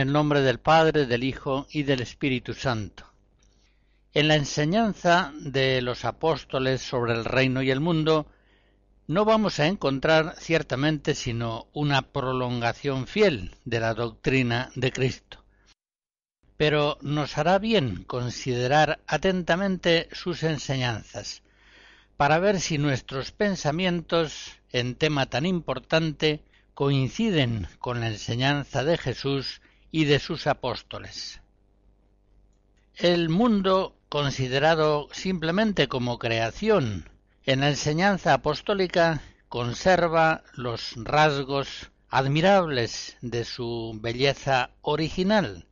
El nombre del Padre, del Hijo y del Espíritu Santo. En la enseñanza de los apóstoles sobre el reino y el mundo, no vamos a encontrar ciertamente sino una prolongación fiel de la doctrina de Cristo. Pero nos hará bien considerar atentamente sus enseñanzas, para ver si nuestros pensamientos en tema tan importante coinciden con la enseñanza de Jesús y de sus apóstoles. El mundo, considerado simplemente como creación, en la enseñanza apostólica conserva los rasgos admirables de su belleza original,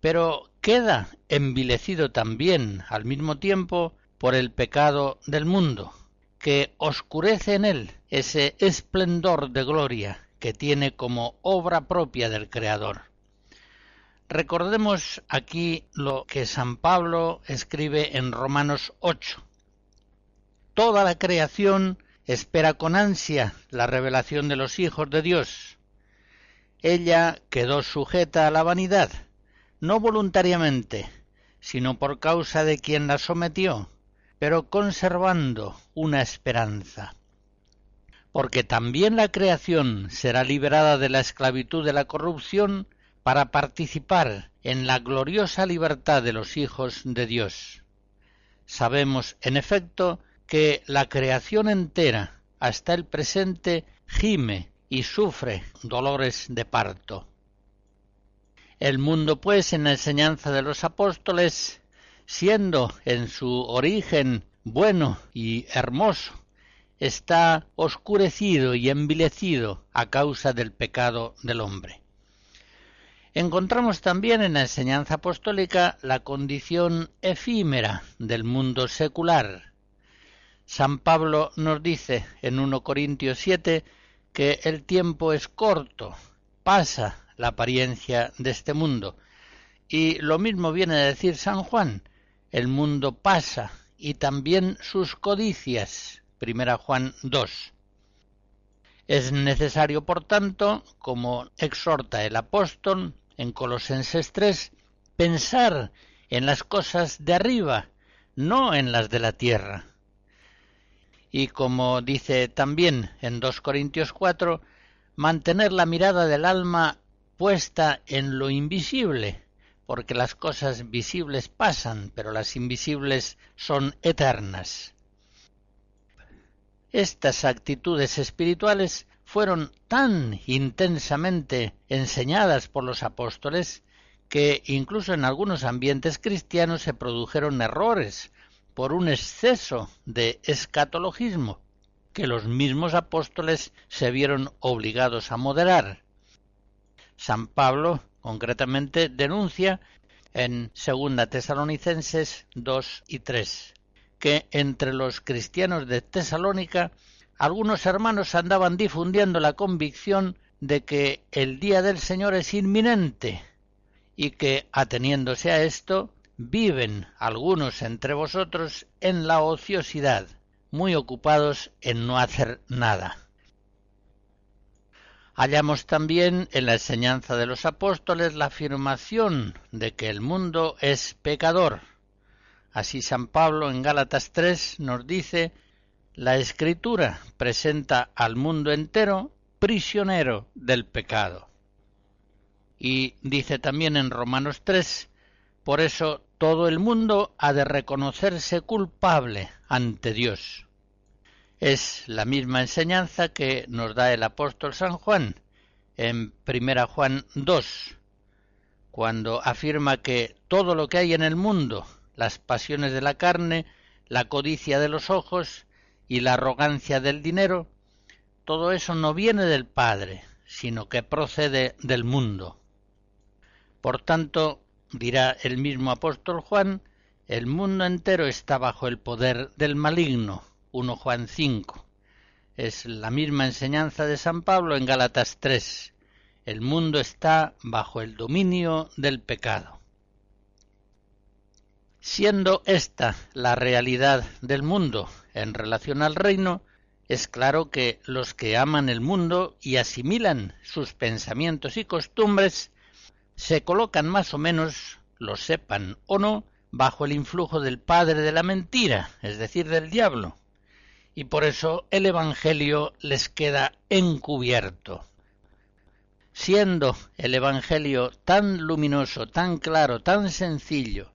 pero queda envilecido también al mismo tiempo por el pecado del mundo, que oscurece en él ese esplendor de gloria que tiene como obra propia del Creador. Recordemos aquí lo que San Pablo escribe en Romanos 8. Toda la creación espera con ansia la revelación de los hijos de Dios. Ella quedó sujeta a la vanidad, no voluntariamente, sino por causa de quien la sometió, pero conservando una esperanza porque también la creación será liberada de la esclavitud de la corrupción para participar en la gloriosa libertad de los hijos de Dios. Sabemos, en efecto, que la creación entera, hasta el presente, gime y sufre dolores de parto. El mundo, pues, en la enseñanza de los apóstoles, siendo en su origen bueno y hermoso, está oscurecido y envilecido a causa del pecado del hombre. Encontramos también en la enseñanza apostólica la condición efímera del mundo secular. San Pablo nos dice en 1 Corintios 7 que el tiempo es corto, pasa la apariencia de este mundo. Y lo mismo viene a decir San Juan, el mundo pasa y también sus codicias. Primera Juan 2. Es necesario, por tanto, como exhorta el apóstol en Colosenses 3, pensar en las cosas de arriba, no en las de la tierra. Y como dice también en 2 Corintios 4, mantener la mirada del alma puesta en lo invisible, porque las cosas visibles pasan, pero las invisibles son eternas. Estas actitudes espirituales fueron tan intensamente enseñadas por los apóstoles que incluso en algunos ambientes cristianos se produjeron errores por un exceso de escatologismo que los mismos apóstoles se vieron obligados a moderar. San Pablo concretamente denuncia en 2 Tesalonicenses 2 y 3 que entre los cristianos de Tesalónica algunos hermanos andaban difundiendo la convicción de que el día del Señor es inminente y que, ateniéndose a esto, viven algunos entre vosotros en la ociosidad, muy ocupados en no hacer nada. Hallamos también en la enseñanza de los apóstoles la afirmación de que el mundo es pecador. Así San Pablo en Gálatas 3 nos dice, la escritura presenta al mundo entero prisionero del pecado. Y dice también en Romanos 3, por eso todo el mundo ha de reconocerse culpable ante Dios. Es la misma enseñanza que nos da el apóstol San Juan en Primera Juan 2, cuando afirma que todo lo que hay en el mundo, las pasiones de la carne, la codicia de los ojos y la arrogancia del dinero, todo eso no viene del Padre, sino que procede del mundo. Por tanto, dirá el mismo apóstol Juan, el mundo entero está bajo el poder del maligno. 1 Juan 5. Es la misma enseñanza de San Pablo en Gálatas 3. El mundo está bajo el dominio del pecado. Siendo esta la realidad del mundo en relación al reino, es claro que los que aman el mundo y asimilan sus pensamientos y costumbres se colocan más o menos, lo sepan o no, bajo el influjo del padre de la mentira, es decir, del diablo, y por eso el Evangelio les queda encubierto. Siendo el Evangelio tan luminoso, tan claro, tan sencillo,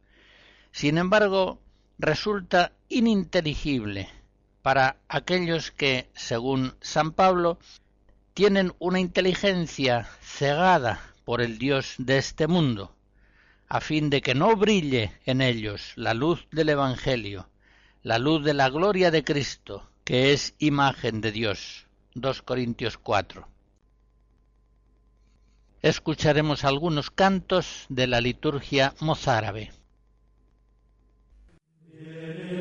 sin embargo, resulta ininteligible para aquellos que, según San Pablo, tienen una inteligencia cegada por el Dios de este mundo, a fin de que no brille en ellos la luz del Evangelio, la luz de la gloria de Cristo, que es imagen de Dios. 2 Corintios 4. Escucharemos algunos cantos de la liturgia mozárabe. Yeah.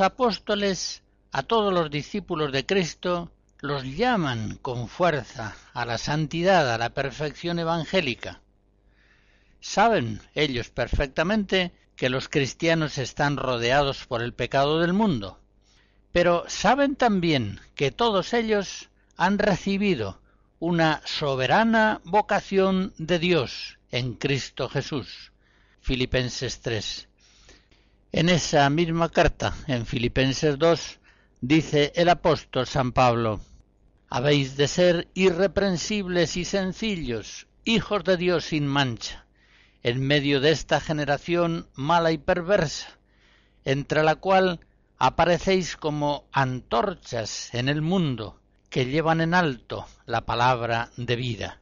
Apóstoles a todos los discípulos de Cristo los llaman con fuerza a la santidad, a la perfección evangélica. Saben ellos perfectamente que los cristianos están rodeados por el pecado del mundo, pero saben también que todos ellos han recibido una soberana vocación de Dios en Cristo Jesús. Filipenses 3. En esa misma carta, en Filipenses 2, dice el apóstol San Pablo, habéis de ser irreprensibles y sencillos, hijos de Dios sin mancha, en medio de esta generación mala y perversa, entre la cual aparecéis como antorchas en el mundo que llevan en alto la palabra de vida.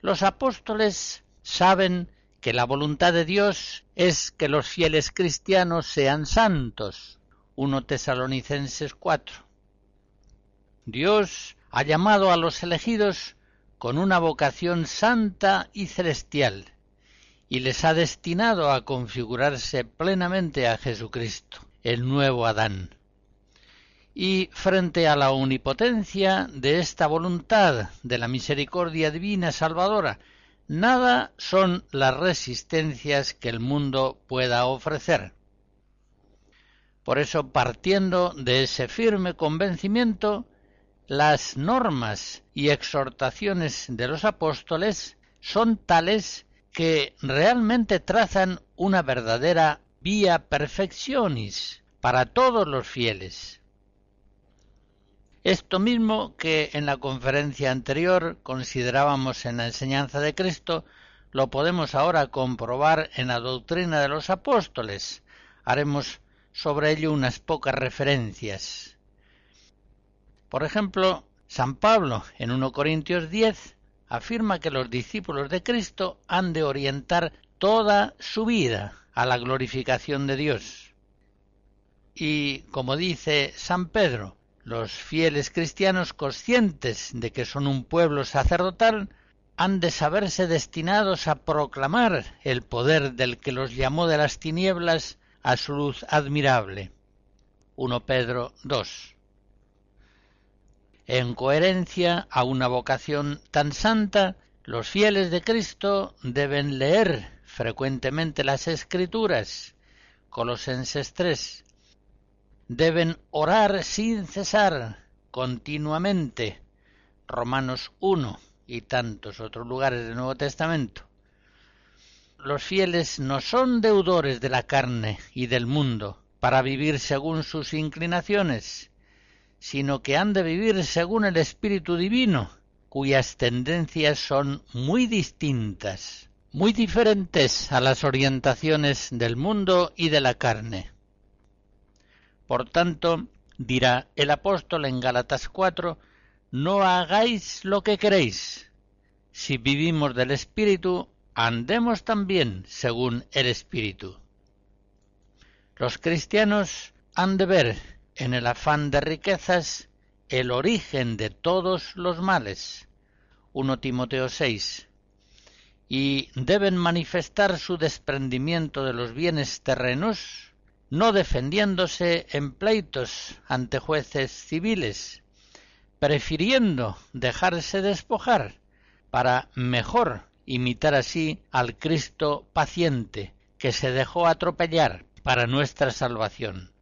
Los apóstoles saben que la voluntad de Dios es que los fieles cristianos sean santos. 1 Tesalonicenses 4. Dios ha llamado a los elegidos con una vocación santa y celestial, y les ha destinado a configurarse plenamente a Jesucristo, el nuevo Adán. Y frente a la omnipotencia de esta voluntad de la misericordia divina salvadora, nada son las resistencias que el mundo pueda ofrecer. Por eso, partiendo de ese firme convencimiento, las normas y exhortaciones de los apóstoles son tales que realmente trazan una verdadera vía perfeccionis para todos los fieles. Esto mismo que en la conferencia anterior considerábamos en la enseñanza de Cristo, lo podemos ahora comprobar en la doctrina de los apóstoles. Haremos sobre ello unas pocas referencias. Por ejemplo, San Pablo en 1 Corintios 10 afirma que los discípulos de Cristo han de orientar toda su vida a la glorificación de Dios. Y, como dice San Pedro, los fieles cristianos conscientes de que son un pueblo sacerdotal han de saberse destinados a proclamar el poder del que los llamó de las tinieblas a su luz admirable. 1 Pedro 2. En coherencia a una vocación tan santa, los fieles de Cristo deben leer frecuentemente las Escrituras. Colosenses 3. Deben orar sin cesar, continuamente. Romanos 1 y tantos otros lugares del Nuevo Testamento los fieles no son deudores de la carne y del mundo para vivir según sus inclinaciones, sino que han de vivir según el Espíritu Divino, cuyas tendencias son muy distintas, muy diferentes a las orientaciones del mundo y de la carne. Por tanto, dirá el apóstol en Gálatas 4, no hagáis lo que queréis. Si vivimos del Espíritu, andemos también según el Espíritu. Los cristianos han de ver en el afán de riquezas el origen de todos los males. 1 Timoteo 6. Y deben manifestar su desprendimiento de los bienes terrenos, no defendiéndose en pleitos ante jueces civiles, prefiriendo dejarse despojar para mejor imitar así al Cristo paciente que se dejó atropellar para nuestra salvación.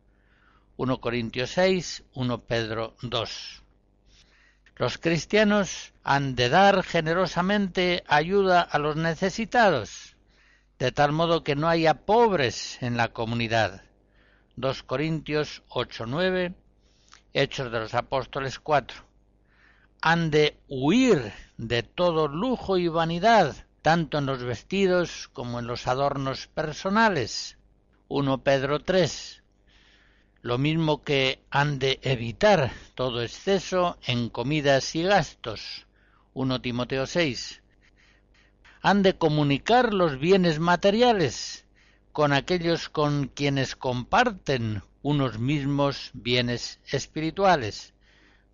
1 Corintios 6, 1 Pedro 2. Los cristianos han de dar generosamente ayuda a los necesitados, de tal modo que no haya pobres en la comunidad. 2 Corintios 8, 9, Hechos de los Apóstoles 4 han de huir de todo lujo y vanidad, tanto en los vestidos como en los adornos personales. 1 Pedro 3. Lo mismo que han de evitar todo exceso en comidas y gastos. 1 Timoteo 6. Han de comunicar los bienes materiales con aquellos con quienes comparten unos mismos bienes espirituales.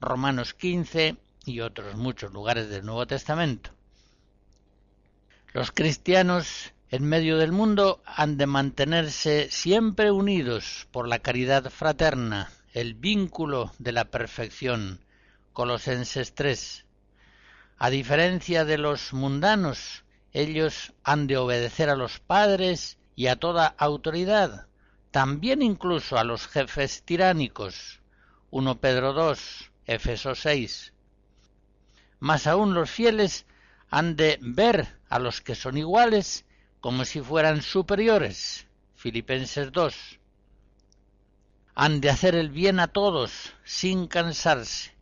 Romanos 15 y otros muchos lugares del Nuevo Testamento. Los cristianos en medio del mundo han de mantenerse siempre unidos por la caridad fraterna, el vínculo de la perfección. Colosenses 3. A diferencia de los mundanos, ellos han de obedecer a los padres y a toda autoridad, también incluso a los jefes tiránicos. 1 Pedro 2, Éfeso 6. Más aún los fieles han de ver a los que son iguales como si fueran superiores. Filipenses 2. Han de hacer el bien a todos sin cansarse.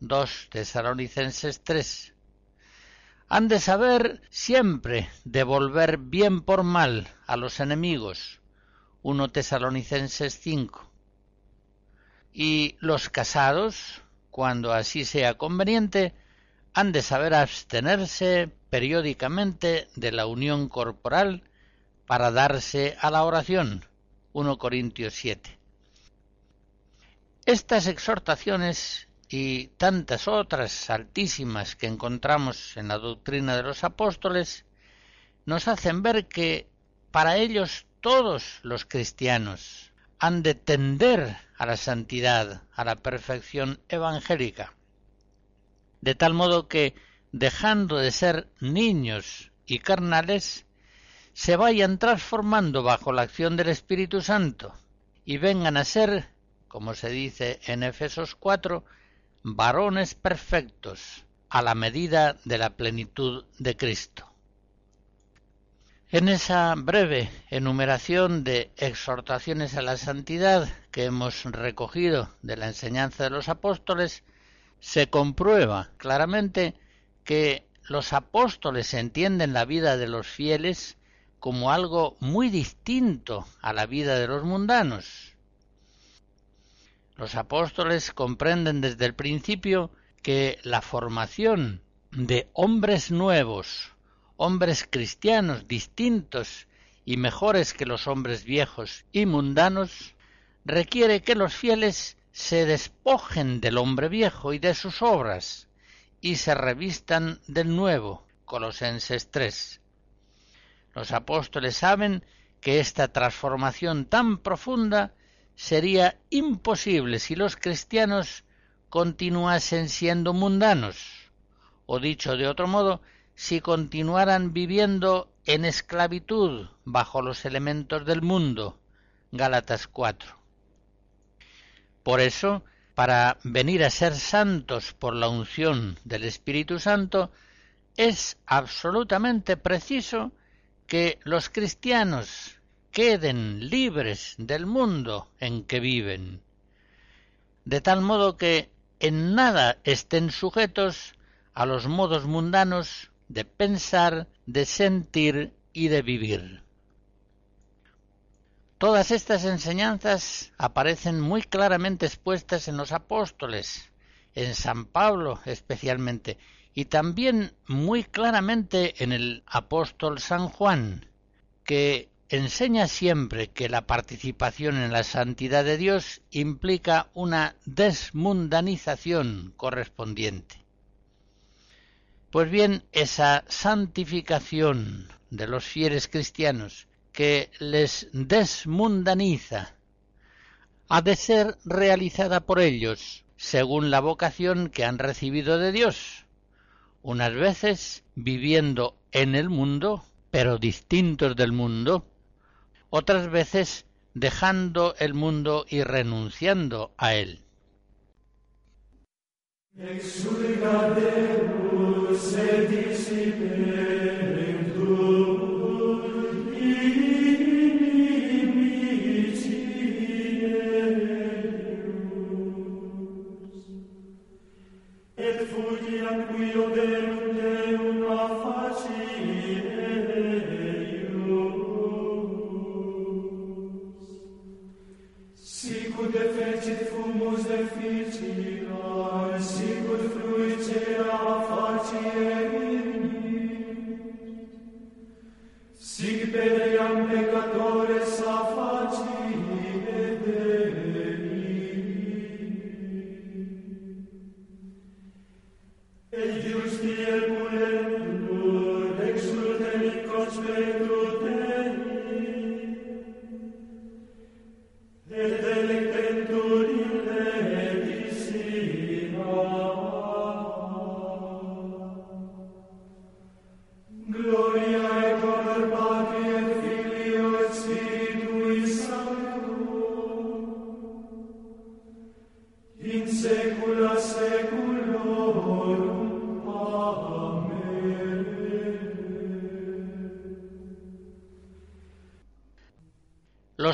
2 Tesalonicenses 3. Han de saber siempre devolver bien por mal a los enemigos. 1 Tesalonicenses 5. Y los casados, cuando así sea conveniente, han de saber abstenerse periódicamente de la unión corporal para darse a la oración. 1 Corintios 7. Estas exhortaciones y tantas otras altísimas que encontramos en la doctrina de los apóstoles, nos hacen ver que para ellos todos los cristianos han de tender a la santidad, a la perfección evangélica. De tal modo que, dejando de ser niños y carnales, se vayan transformando bajo la acción del Espíritu Santo y vengan a ser, como se dice en Efesos 4, varones perfectos a la medida de la plenitud de Cristo. En esa breve enumeración de exhortaciones a la santidad que hemos recogido de la enseñanza de los apóstoles, se comprueba claramente que los apóstoles entienden la vida de los fieles como algo muy distinto a la vida de los mundanos. Los apóstoles comprenden desde el principio que la formación de hombres nuevos, hombres cristianos distintos y mejores que los hombres viejos y mundanos, requiere que los fieles se despojen del hombre viejo y de sus obras y se revistan del nuevo. Colosenses 3. Los apóstoles saben que esta transformación tan profunda sería imposible si los cristianos continuasen siendo mundanos, o dicho de otro modo, si continuaran viviendo en esclavitud bajo los elementos del mundo. Gálatas 4. Por eso, para venir a ser santos por la unción del Espíritu Santo, es absolutamente preciso que los cristianos queden libres del mundo en que viven, de tal modo que en nada estén sujetos a los modos mundanos de pensar, de sentir y de vivir. Todas estas enseñanzas aparecen muy claramente expuestas en los apóstoles, en San Pablo especialmente, y también muy claramente en el apóstol San Juan, que enseña siempre que la participación en la santidad de Dios implica una desmundanización correspondiente. Pues bien, esa santificación de los fieles cristianos que les desmundaniza ha de ser realizada por ellos según la vocación que han recibido de Dios, unas veces viviendo en el mundo, pero distintos del mundo, otras veces dejando el mundo y renunciando a él.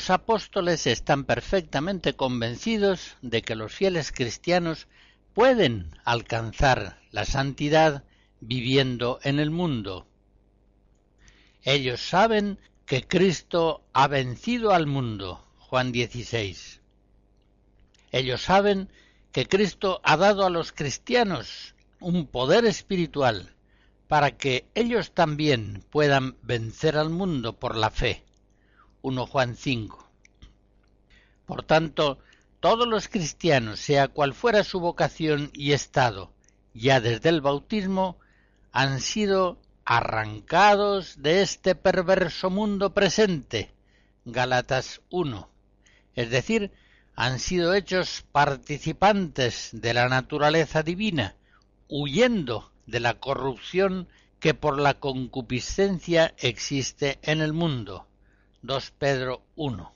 Los apóstoles están perfectamente convencidos de que los fieles cristianos pueden alcanzar la santidad viviendo en el mundo. Ellos saben que Cristo ha vencido al mundo. Juan 16. Ellos saben que Cristo ha dado a los cristianos un poder espiritual para que ellos también puedan vencer al mundo por la fe. 1 Juan 5. Por tanto, todos los cristianos, sea cual fuera su vocación y estado, ya desde el bautismo, han sido arrancados de este perverso mundo presente, Galatas 1, es decir, han sido hechos participantes de la naturaleza divina, huyendo de la corrupción que por la concupiscencia existe en el mundo. 2 Pedro 1.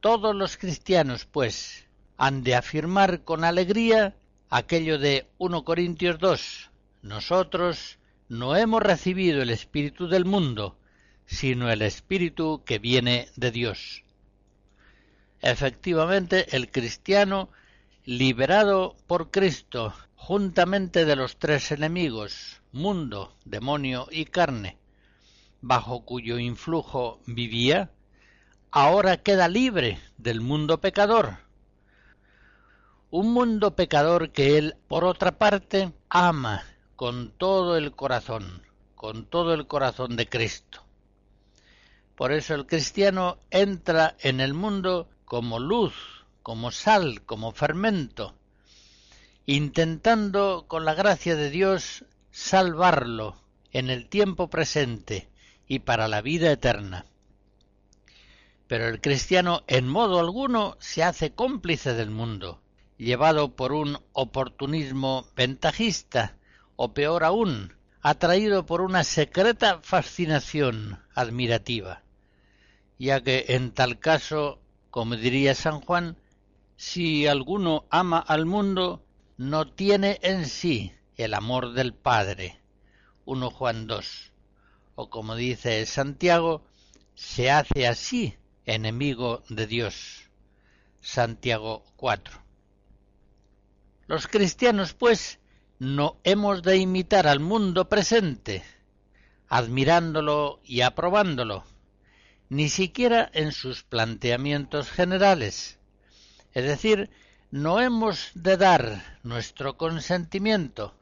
Todos los cristianos, pues, han de afirmar con alegría aquello de 1 Corintios 2. Nosotros no hemos recibido el Espíritu del mundo, sino el Espíritu que viene de Dios. Efectivamente, el cristiano, liberado por Cristo, juntamente de los tres enemigos, mundo, demonio y carne, bajo cuyo influjo vivía, ahora queda libre del mundo pecador. Un mundo pecador que él, por otra parte, ama con todo el corazón, con todo el corazón de Cristo. Por eso el cristiano entra en el mundo como luz, como sal, como fermento, intentando con la gracia de Dios salvarlo en el tiempo presente y para la vida eterna. Pero el cristiano en modo alguno se hace cómplice del mundo, llevado por un oportunismo ventajista, o peor aún, atraído por una secreta fascinación admirativa, ya que en tal caso, como diría San Juan, si alguno ama al mundo, no tiene en sí el amor del Padre. 1 Juan 2. O como dice Santiago, se hace así enemigo de Dios. Santiago 4. Los cristianos, pues, no hemos de imitar al mundo presente, admirándolo y aprobándolo, ni siquiera en sus planteamientos generales. Es decir, no hemos de dar nuestro consentimiento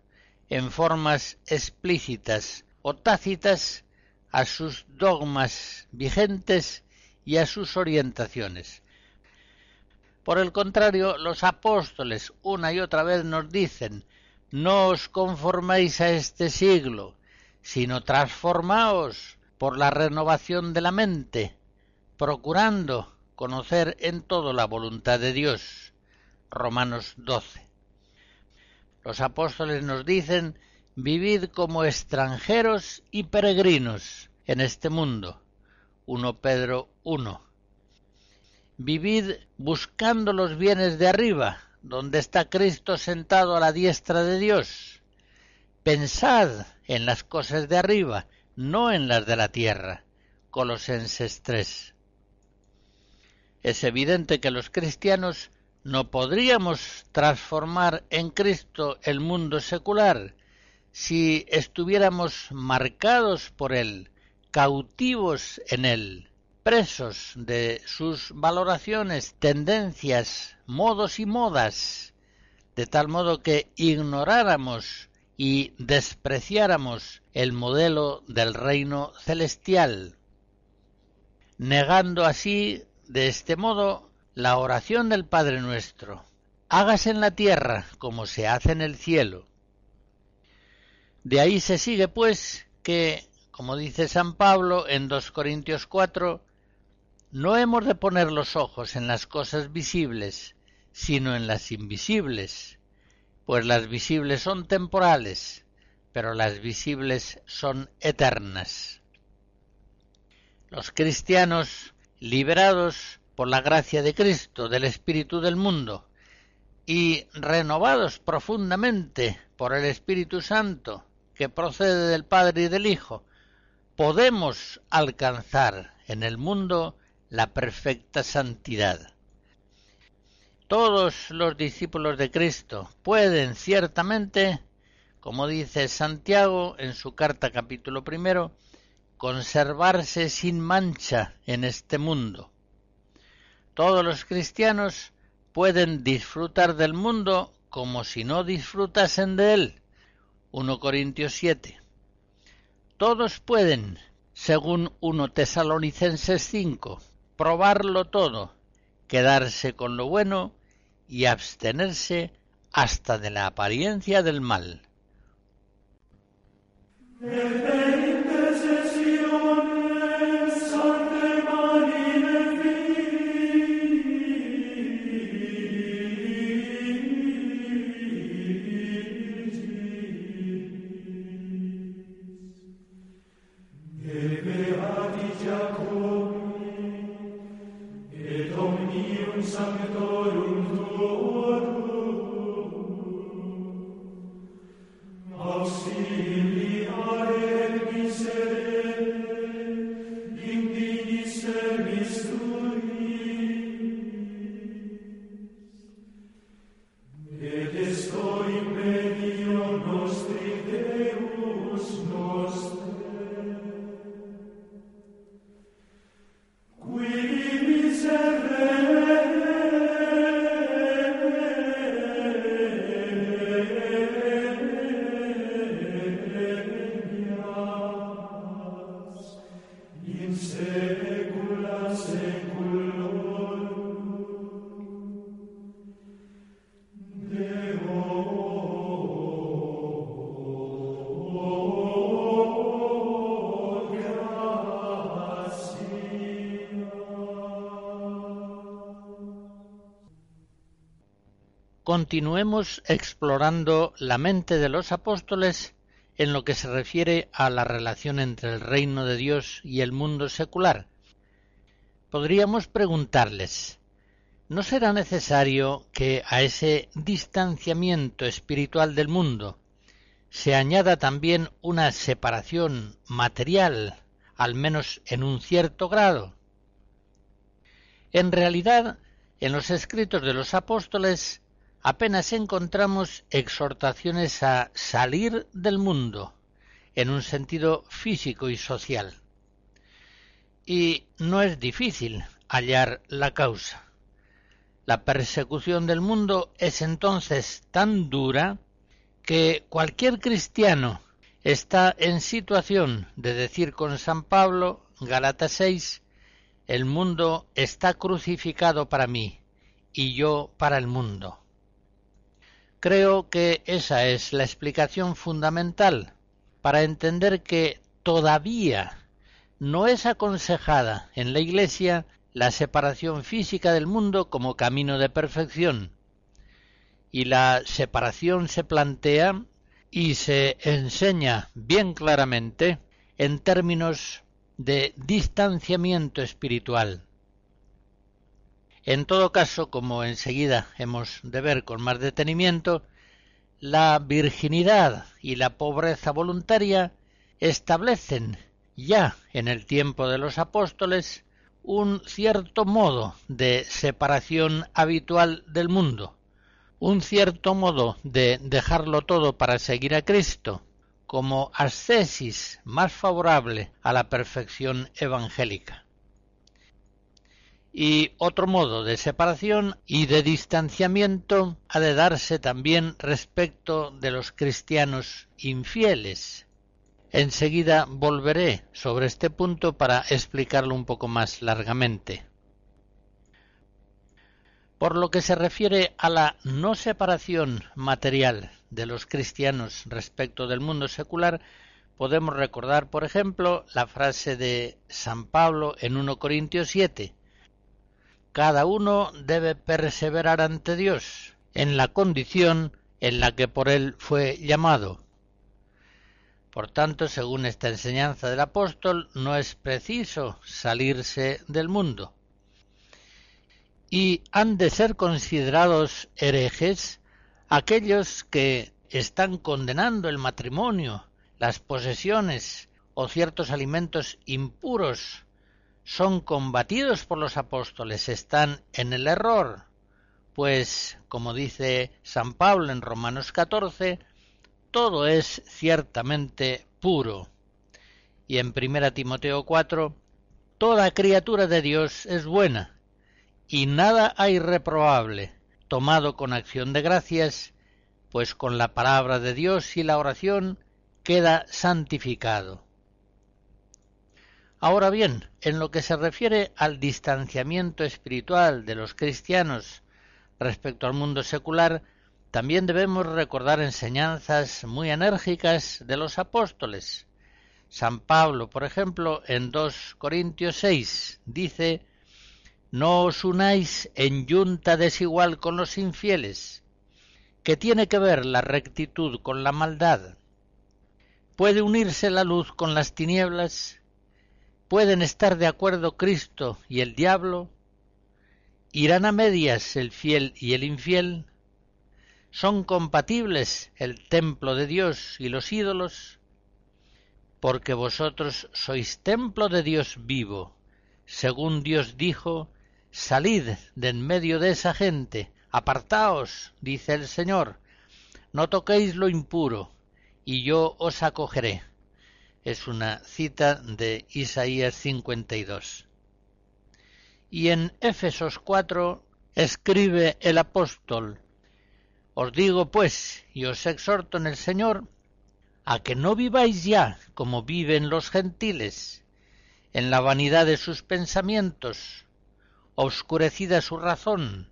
en formas explícitas o tácitas a sus dogmas vigentes y a sus orientaciones. Por el contrario, los apóstoles una y otra vez nos dicen no os conforméis a este siglo, sino transformaos por la renovación de la mente, procurando conocer en todo la voluntad de Dios. Romanos 12. Los apóstoles nos dicen vivid como extranjeros y peregrinos en este mundo, 1 Pedro 1. Vivid buscando los bienes de arriba, donde está Cristo sentado a la diestra de Dios. Pensad en las cosas de arriba, no en las de la tierra. Colosenses 3. Es evidente que los cristianos no podríamos transformar en Cristo el mundo secular si estuviéramos marcados por él, cautivos en él, presos de sus valoraciones, tendencias, modos y modas, de tal modo que ignoráramos y despreciáramos el modelo del reino celestial, negando así de este modo la oración del Padre nuestro. Hágase en la tierra como se hace en el cielo. De ahí se sigue, pues, que como dice San Pablo en 2 Corintios 4, no hemos de poner los ojos en las cosas visibles, sino en las invisibles, pues las visibles son temporales, pero las visibles son eternas. Los cristianos, liberados por la gracia de Cristo, del Espíritu del mundo, y renovados profundamente por el Espíritu Santo, que procede del Padre y del Hijo, podemos alcanzar en el mundo la perfecta santidad. Todos los discípulos de Cristo pueden ciertamente, como dice Santiago en su carta capítulo primero, conservarse sin mancha en este mundo. Todos los cristianos pueden disfrutar del mundo como si no disfrutasen de él. 1 Corintios 7 todos pueden, según 1 Tesalonicenses 5, probarlo todo, quedarse con lo bueno y abstenerse hasta de la apariencia del mal. see continuemos explorando la mente de los apóstoles en lo que se refiere a la relación entre el reino de Dios y el mundo secular. Podríamos preguntarles, ¿no será necesario que a ese distanciamiento espiritual del mundo se añada también una separación material, al menos en un cierto grado? En realidad, en los escritos de los apóstoles apenas encontramos exhortaciones a salir del mundo en un sentido físico y social. Y no es difícil hallar la causa. La persecución del mundo es entonces tan dura que cualquier cristiano está en situación de decir con San Pablo, Galata 6, el mundo está crucificado para mí y yo para el mundo. Creo que esa es la explicación fundamental para entender que todavía no es aconsejada en la Iglesia la separación física del mundo como camino de perfección. Y la separación se plantea y se enseña bien claramente en términos de distanciamiento espiritual. En todo caso, como enseguida hemos de ver con más detenimiento, la virginidad y la pobreza voluntaria establecen ya en el tiempo de los apóstoles un cierto modo de separación habitual del mundo, un cierto modo de dejarlo todo para seguir a Cristo, como ascesis más favorable a la perfección evangélica y otro modo de separación y de distanciamiento ha de darse también respecto de los cristianos infieles. Enseguida volveré sobre este punto para explicarlo un poco más largamente. Por lo que se refiere a la no separación material de los cristianos respecto del mundo secular, podemos recordar, por ejemplo, la frase de San Pablo en 1 Corintios 7, cada uno debe perseverar ante Dios en la condición en la que por él fue llamado. Por tanto, según esta enseñanza del apóstol, no es preciso salirse del mundo. Y han de ser considerados herejes aquellos que están condenando el matrimonio, las posesiones o ciertos alimentos impuros son combatidos por los apóstoles, están en el error, pues, como dice San Pablo en Romanos 14, todo es ciertamente puro. Y en 1 Timoteo 4, toda criatura de Dios es buena, y nada hay reprobable, tomado con acción de gracias, pues con la palabra de Dios y la oración queda santificado. Ahora bien, en lo que se refiere al distanciamiento espiritual de los cristianos respecto al mundo secular, también debemos recordar enseñanzas muy enérgicas de los apóstoles. San Pablo, por ejemplo, en 2 Corintios 6 dice No os unáis en yunta desigual con los infieles, que tiene que ver la rectitud con la maldad. ¿Puede unirse la luz con las tinieblas? ¿Pueden estar de acuerdo Cristo y el diablo? ¿Irán a medias el fiel y el infiel? ¿Son compatibles el templo de Dios y los ídolos? Porque vosotros sois templo de Dios vivo. Según Dios dijo, salid de en medio de esa gente, apartaos, dice el Señor, no toquéis lo impuro, y yo os acogeré. Es una cita de Isaías 52. Y en Éfesos 4 escribe el apóstol, os digo pues, y os exhorto en el Señor, a que no viváis ya como viven los gentiles, en la vanidad de sus pensamientos, oscurecida su razón,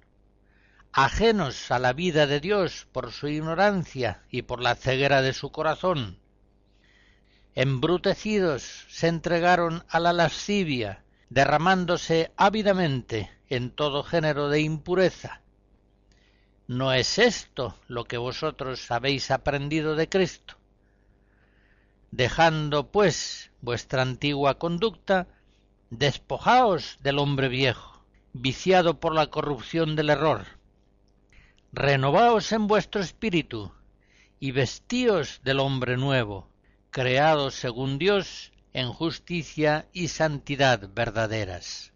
ajenos a la vida de Dios por su ignorancia y por la ceguera de su corazón. Embrutecidos se entregaron a la lascivia, derramándose ávidamente en todo género de impureza ¿No es esto lo que vosotros habéis aprendido de Cristo? Dejando, pues, vuestra antigua conducta, despojaos del hombre viejo, viciado por la corrupción del error. Renovaos en vuestro espíritu y vestíos del hombre nuevo, creado según Dios en justicia y santidad verdaderas.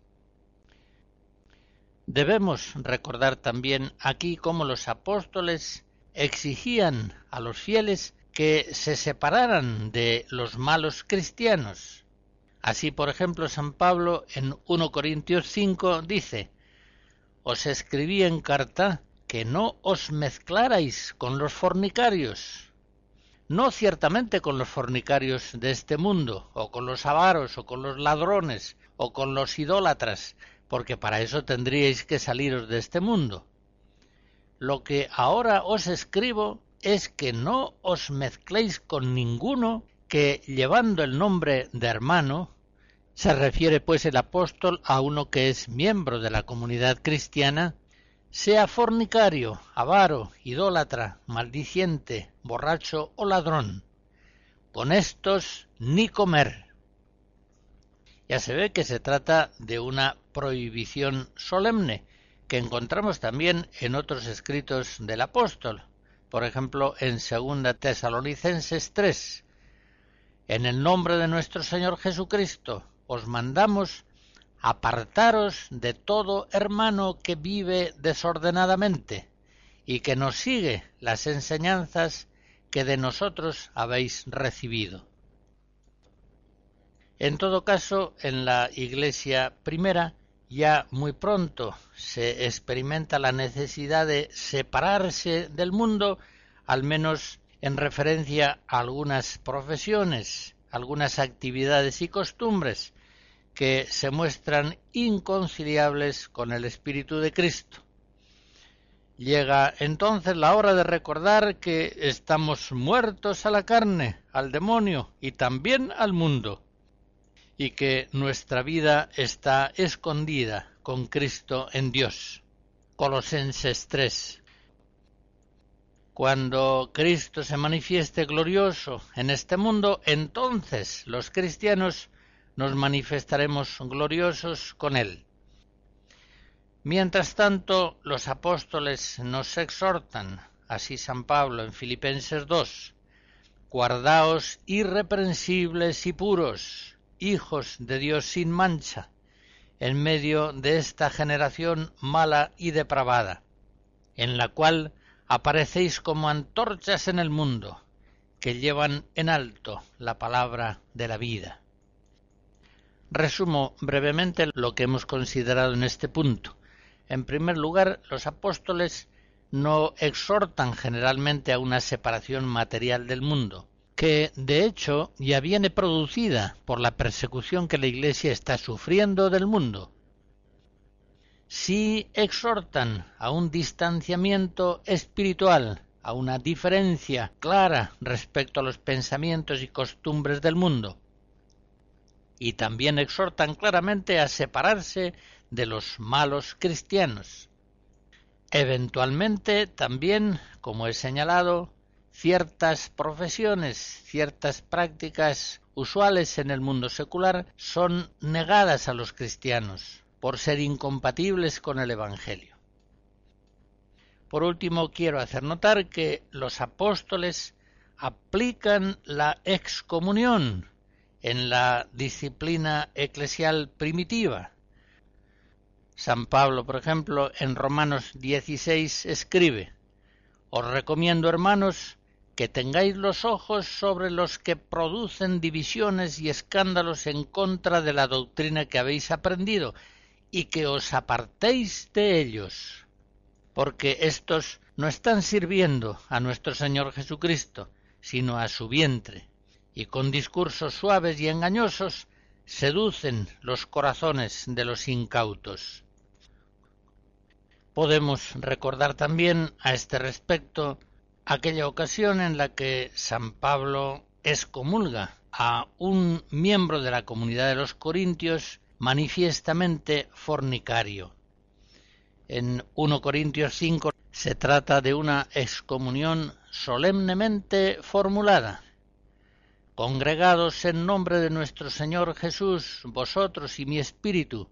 Debemos recordar también aquí cómo los apóstoles exigían a los fieles que se separaran de los malos cristianos. Así, por ejemplo, San Pablo en 1 Corintios 5 dice, Os escribí en carta que no os mezclarais con los fornicarios, no ciertamente con los fornicarios de este mundo, o con los avaros, o con los ladrones, o con los idólatras, porque para eso tendríais que saliros de este mundo. Lo que ahora os escribo es que no os mezcléis con ninguno que, llevando el nombre de hermano, se refiere pues el apóstol a uno que es miembro de la comunidad cristiana, sea fornicario, avaro, idólatra, maldiciente, borracho o ladrón. Con estos ni comer. Ya se ve que se trata de una prohibición solemne que encontramos también en otros escritos del apóstol, por ejemplo en 2 Tesalonicenses 3. En el nombre de nuestro Señor Jesucristo os mandamos apartaros de todo hermano que vive desordenadamente y que nos sigue las enseñanzas que de nosotros habéis recibido. En todo caso, en la Iglesia primera ya muy pronto se experimenta la necesidad de separarse del mundo, al menos en referencia a algunas profesiones, algunas actividades y costumbres que se muestran inconciliables con el Espíritu de Cristo. Llega entonces la hora de recordar que estamos muertos a la carne, al demonio y también al mundo, y que nuestra vida está escondida con Cristo en Dios. Colosenses 3. Cuando Cristo se manifieste glorioso en este mundo, entonces los cristianos nos manifestaremos gloriosos con Él. Mientras tanto, los apóstoles nos exhortan, así San Pablo en Filipenses 2, guardaos irreprensibles y puros, hijos de Dios sin mancha, en medio de esta generación mala y depravada, en la cual aparecéis como antorchas en el mundo, que llevan en alto la palabra de la vida. Resumo brevemente lo que hemos considerado en este punto. En primer lugar, los apóstoles no exhortan generalmente a una separación material del mundo, que de hecho ya viene producida por la persecución que la Iglesia está sufriendo del mundo. Si exhortan a un distanciamiento espiritual, a una diferencia clara respecto a los pensamientos y costumbres del mundo. Y también exhortan claramente a separarse de los malos cristianos. Eventualmente también, como he señalado, ciertas profesiones, ciertas prácticas usuales en el mundo secular son negadas a los cristianos por ser incompatibles con el Evangelio. Por último, quiero hacer notar que los apóstoles aplican la excomunión en la disciplina eclesial primitiva. San Pablo, por ejemplo, en Romanos 16 escribe, Os recomiendo, hermanos, que tengáis los ojos sobre los que producen divisiones y escándalos en contra de la doctrina que habéis aprendido, y que os apartéis de ellos, porque éstos no están sirviendo a nuestro Señor Jesucristo, sino a su vientre, y con discursos suaves y engañosos seducen los corazones de los incautos. Podemos recordar también a este respecto aquella ocasión en la que San Pablo excomulga a un miembro de la comunidad de los Corintios manifiestamente fornicario. En 1 Corintios 5 se trata de una excomunión solemnemente formulada. Congregados en nombre de nuestro Señor Jesús, vosotros y mi espíritu,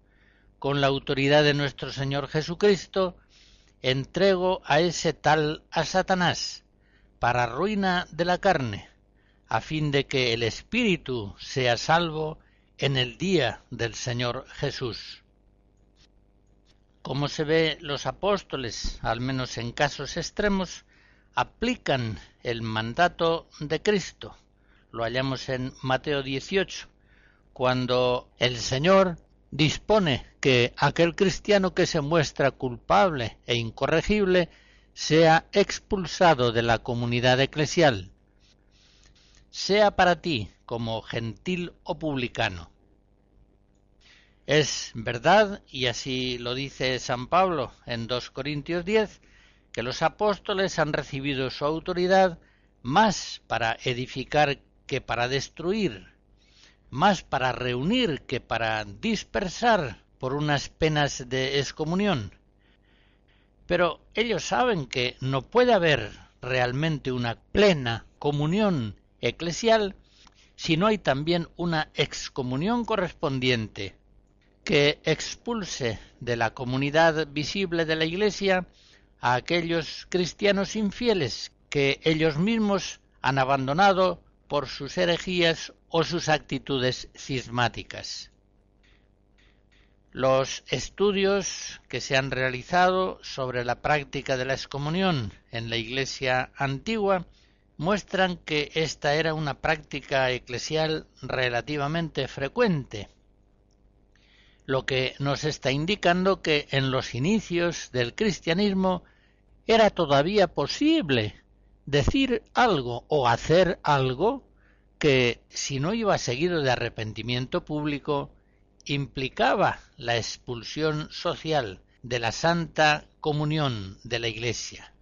con la autoridad de nuestro Señor Jesucristo, entrego a ese tal a Satanás, para ruina de la carne, a fin de que el espíritu sea salvo en el día del Señor Jesús. Como se ve, los apóstoles, al menos en casos extremos, aplican el mandato de Cristo. Lo hallamos en Mateo 18, cuando el Señor dispone que aquel cristiano que se muestra culpable e incorregible sea expulsado de la comunidad eclesial, sea para ti como gentil o publicano. Es verdad, y así lo dice San Pablo en 2 Corintios 10, que los apóstoles han recibido su autoridad más para edificar que para destruir, más para reunir que para dispersar por unas penas de excomunión. Pero ellos saben que no puede haber realmente una plena comunión eclesial si no hay también una excomunión correspondiente que expulse de la comunidad visible de la Iglesia a aquellos cristianos infieles que ellos mismos han abandonado por sus herejías o sus actitudes cismáticas. Los estudios que se han realizado sobre la práctica de la excomunión en la Iglesia antigua muestran que esta era una práctica eclesial relativamente frecuente, lo que nos está indicando que en los inicios del cristianismo era todavía posible decir algo o hacer algo que, si no iba seguido de arrepentimiento público, implicaba la expulsión social de la Santa Comunión de la Iglesia.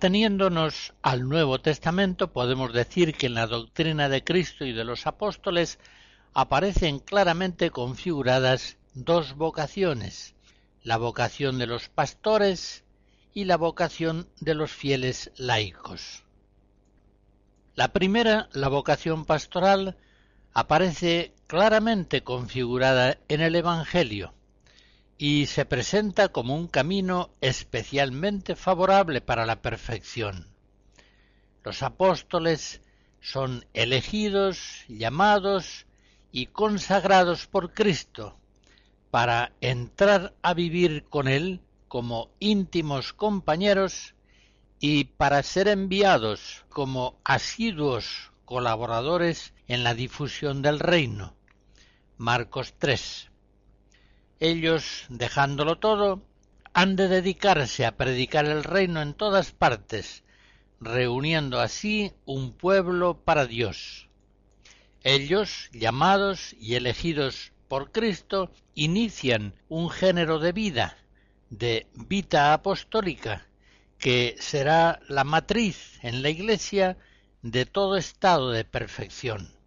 Ateniéndonos al Nuevo Testamento, podemos decir que en la doctrina de Cristo y de los apóstoles aparecen claramente configuradas dos vocaciones, la vocación de los pastores y la vocación de los fieles laicos. La primera, la vocación pastoral, aparece claramente configurada en el Evangelio y se presenta como un camino especialmente favorable para la perfección. Los apóstoles son elegidos, llamados y consagrados por Cristo para entrar a vivir con Él como íntimos compañeros y para ser enviados como asiduos colaboradores en la difusión del reino. Marcos 3. Ellos, dejándolo todo, han de dedicarse a predicar el reino en todas partes, reuniendo así un pueblo para Dios. Ellos, llamados y elegidos por Cristo, inician un género de vida, de vida apostólica, que será la matriz en la Iglesia de todo estado de perfección.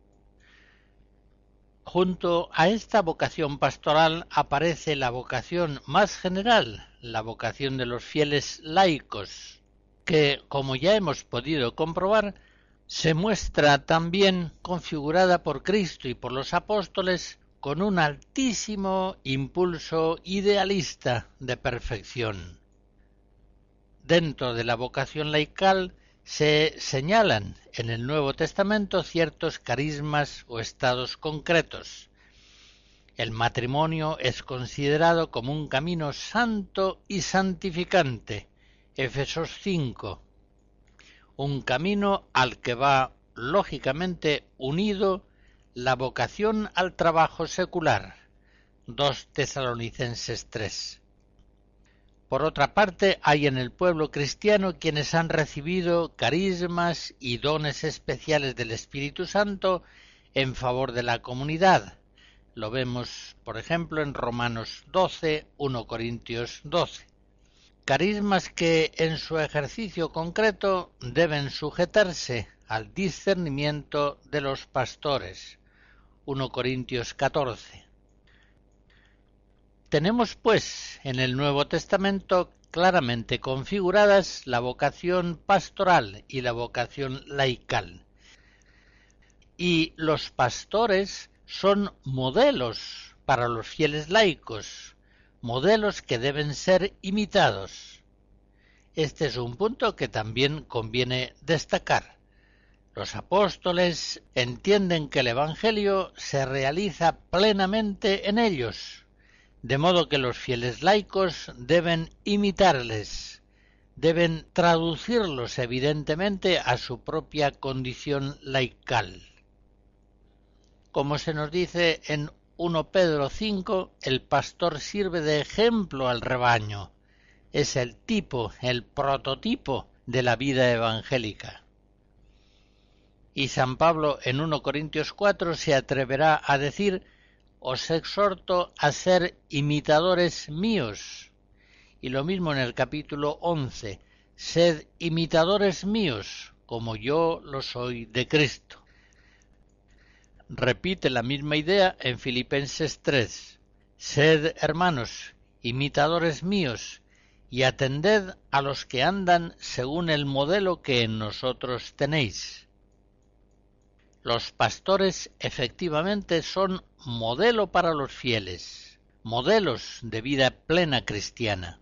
Junto a esta vocación pastoral aparece la vocación más general, la vocación de los fieles laicos, que, como ya hemos podido comprobar, se muestra también configurada por Cristo y por los apóstoles con un altísimo impulso idealista de perfección. Dentro de la vocación laical se señalan en el Nuevo Testamento ciertos carismas o estados concretos. El matrimonio es considerado como un camino santo y santificante. Efesos 5. Un camino al que va lógicamente unido la vocación al trabajo secular. 2 Tesalonicenses 3. Por otra parte, hay en el pueblo cristiano quienes han recibido carismas y dones especiales del Espíritu Santo en favor de la comunidad. Lo vemos, por ejemplo, en Romanos 12, 1 Corintios 12. Carismas que en su ejercicio concreto deben sujetarse al discernimiento de los pastores. 1 Corintios 14. Tenemos, pues, en el Nuevo Testamento claramente configuradas la vocación pastoral y la vocación laical. Y los pastores son modelos para los fieles laicos, modelos que deben ser imitados. Este es un punto que también conviene destacar. Los apóstoles entienden que el Evangelio se realiza plenamente en ellos, de modo que los fieles laicos deben imitarles, deben traducirlos evidentemente a su propia condición laical. Como se nos dice en 1 Pedro 5, el pastor sirve de ejemplo al rebaño, es el tipo, el prototipo de la vida evangélica. Y San Pablo en 1 Corintios 4 se atreverá a decir, os exhorto a ser imitadores míos. Y lo mismo en el capítulo 11, sed imitadores míos, como yo lo soy de Cristo. Repite la misma idea en Filipenses 3, sed hermanos, imitadores míos, y atended a los que andan según el modelo que en nosotros tenéis los pastores efectivamente son modelo para los fieles, modelos de vida plena cristiana.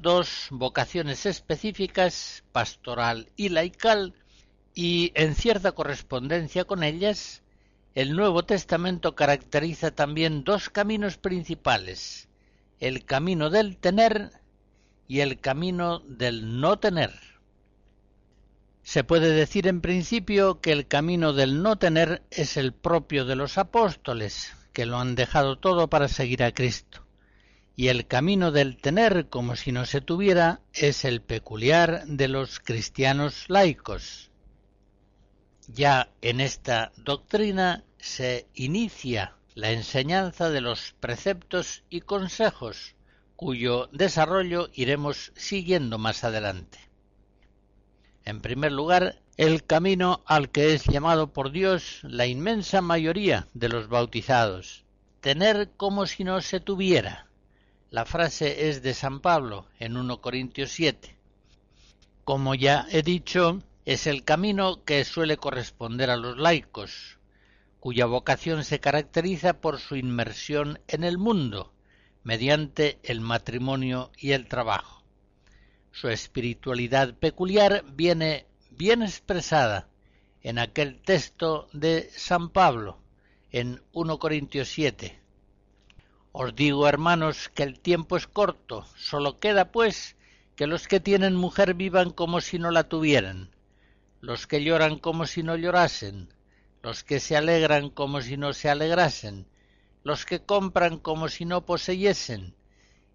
Dos vocaciones específicas, pastoral y laical, y en cierta correspondencia con ellas, el Nuevo Testamento caracteriza también dos caminos principales, el camino del tener y el camino del no tener. Se puede decir en principio que el camino del no tener es el propio de los apóstoles, que lo han dejado todo para seguir a Cristo y el camino del tener como si no se tuviera es el peculiar de los cristianos laicos. Ya en esta doctrina se inicia la enseñanza de los preceptos y consejos, cuyo desarrollo iremos siguiendo más adelante. En primer lugar, el camino al que es llamado por Dios la inmensa mayoría de los bautizados, tener como si no se tuviera, la frase es de San Pablo en 1 Corintios 7. Como ya he dicho, es el camino que suele corresponder a los laicos, cuya vocación se caracteriza por su inmersión en el mundo, mediante el matrimonio y el trabajo. Su espiritualidad peculiar viene bien expresada en aquel texto de San Pablo, en 1 Corintios 7, os digo, hermanos, que el tiempo es corto, solo queda, pues, que los que tienen mujer vivan como si no la tuvieran, los que lloran como si no llorasen, los que se alegran como si no se alegrasen, los que compran como si no poseyesen,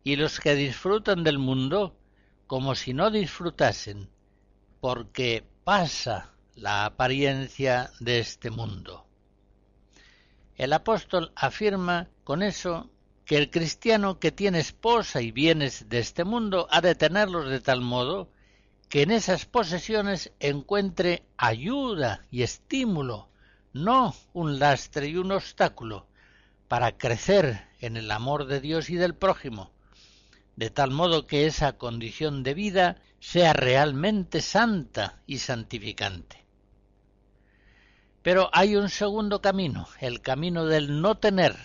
y los que disfrutan del mundo como si no disfrutasen, porque pasa la apariencia de este mundo. El apóstol afirma con eso que el cristiano que tiene esposa y bienes de este mundo ha de tenerlos de tal modo que en esas posesiones encuentre ayuda y estímulo, no un lastre y un obstáculo, para crecer en el amor de Dios y del prójimo, de tal modo que esa condición de vida sea realmente santa y santificante. Pero hay un segundo camino, el camino del no tener,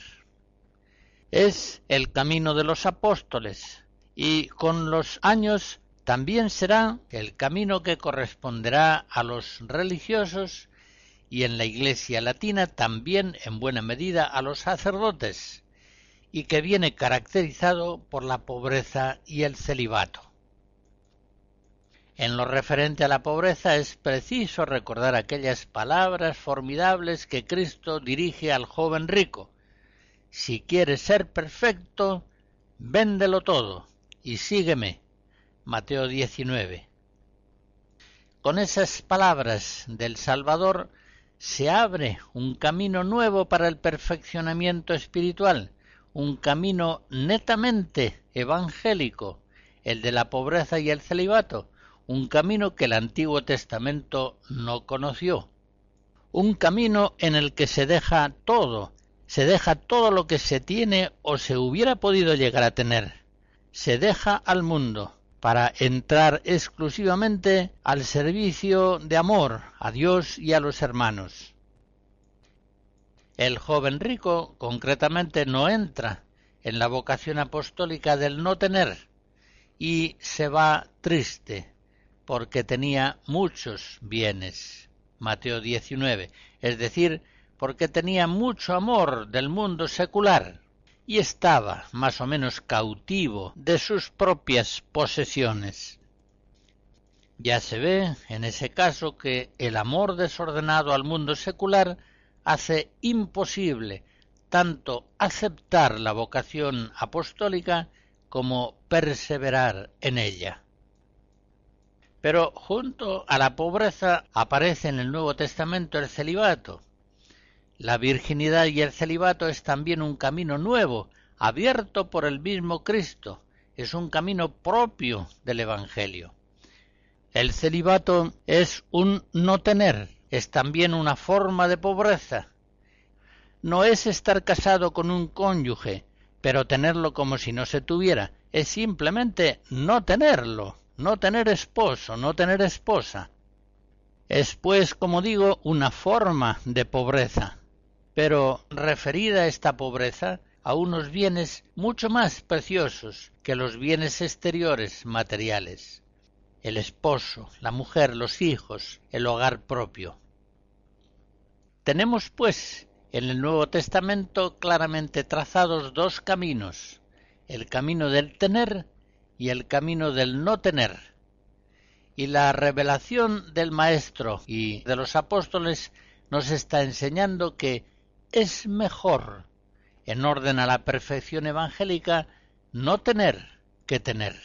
es el camino de los apóstoles y con los años también será el camino que corresponderá a los religiosos y en la Iglesia latina también en buena medida a los sacerdotes y que viene caracterizado por la pobreza y el celibato. En lo referente a la pobreza es preciso recordar aquellas palabras formidables que Cristo dirige al joven rico, si quieres ser perfecto, véndelo todo y sígueme. Mateo 19. Con esas palabras del Salvador se abre un camino nuevo para el perfeccionamiento espiritual, un camino netamente evangélico, el de la pobreza y el celibato, un camino que el Antiguo Testamento no conoció, un camino en el que se deja todo, se deja todo lo que se tiene o se hubiera podido llegar a tener. Se deja al mundo para entrar exclusivamente al servicio de amor a Dios y a los hermanos. El joven rico concretamente no entra en la vocación apostólica del no tener y se va triste porque tenía muchos bienes. Mateo 19, es decir, porque tenía mucho amor del mundo secular y estaba más o menos cautivo de sus propias posesiones. Ya se ve en ese caso que el amor desordenado al mundo secular hace imposible tanto aceptar la vocación apostólica como perseverar en ella. Pero junto a la pobreza aparece en el Nuevo Testamento el celibato, la virginidad y el celibato es también un camino nuevo, abierto por el mismo Cristo, es un camino propio del Evangelio. El celibato es un no tener, es también una forma de pobreza. No es estar casado con un cónyuge, pero tenerlo como si no se tuviera, es simplemente no tenerlo, no tener esposo, no tener esposa. Es pues, como digo, una forma de pobreza. Pero referida esta pobreza, a unos bienes mucho más preciosos que los bienes exteriores materiales el esposo, la mujer, los hijos, el hogar propio. Tenemos, pues, en el Nuevo Testamento claramente trazados dos caminos, el camino del tener y el camino del no tener. Y la revelación del Maestro y de los apóstoles nos está enseñando que es mejor, en orden a la perfección evangélica, no tener que tener.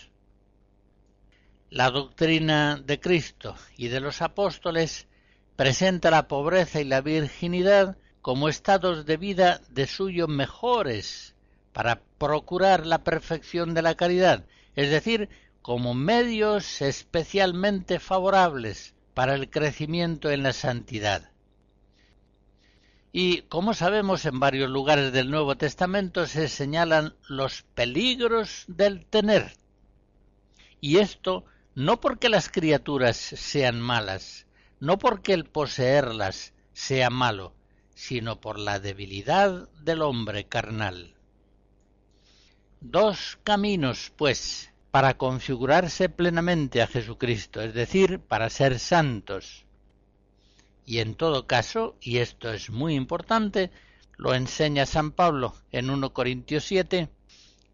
La doctrina de Cristo y de los apóstoles presenta la pobreza y la virginidad como estados de vida de suyo mejores para procurar la perfección de la caridad, es decir, como medios especialmente favorables para el crecimiento en la santidad. Y como sabemos en varios lugares del Nuevo Testamento se señalan los peligros del tener. Y esto no porque las criaturas sean malas, no porque el poseerlas sea malo, sino por la debilidad del hombre carnal. Dos caminos, pues, para configurarse plenamente a Jesucristo, es decir, para ser santos. Y en todo caso, y esto es muy importante, lo enseña San Pablo en 1 Corintios 7,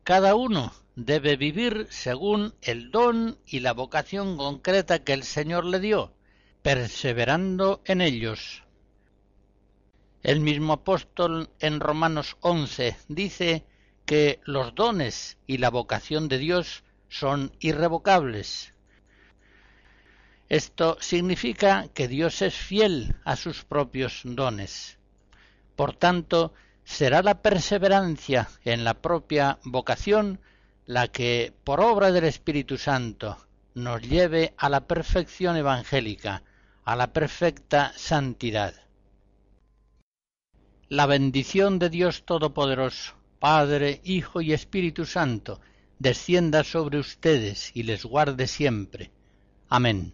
cada uno debe vivir según el don y la vocación concreta que el Señor le dio, perseverando en ellos. El mismo apóstol en Romanos 11 dice que los dones y la vocación de Dios son irrevocables. Esto significa que Dios es fiel a sus propios dones. Por tanto, será la perseverancia en la propia vocación la que, por obra del Espíritu Santo, nos lleve a la perfección evangélica, a la perfecta santidad. La bendición de Dios Todopoderoso, Padre, Hijo y Espíritu Santo, descienda sobre ustedes y les guarde siempre. Amén.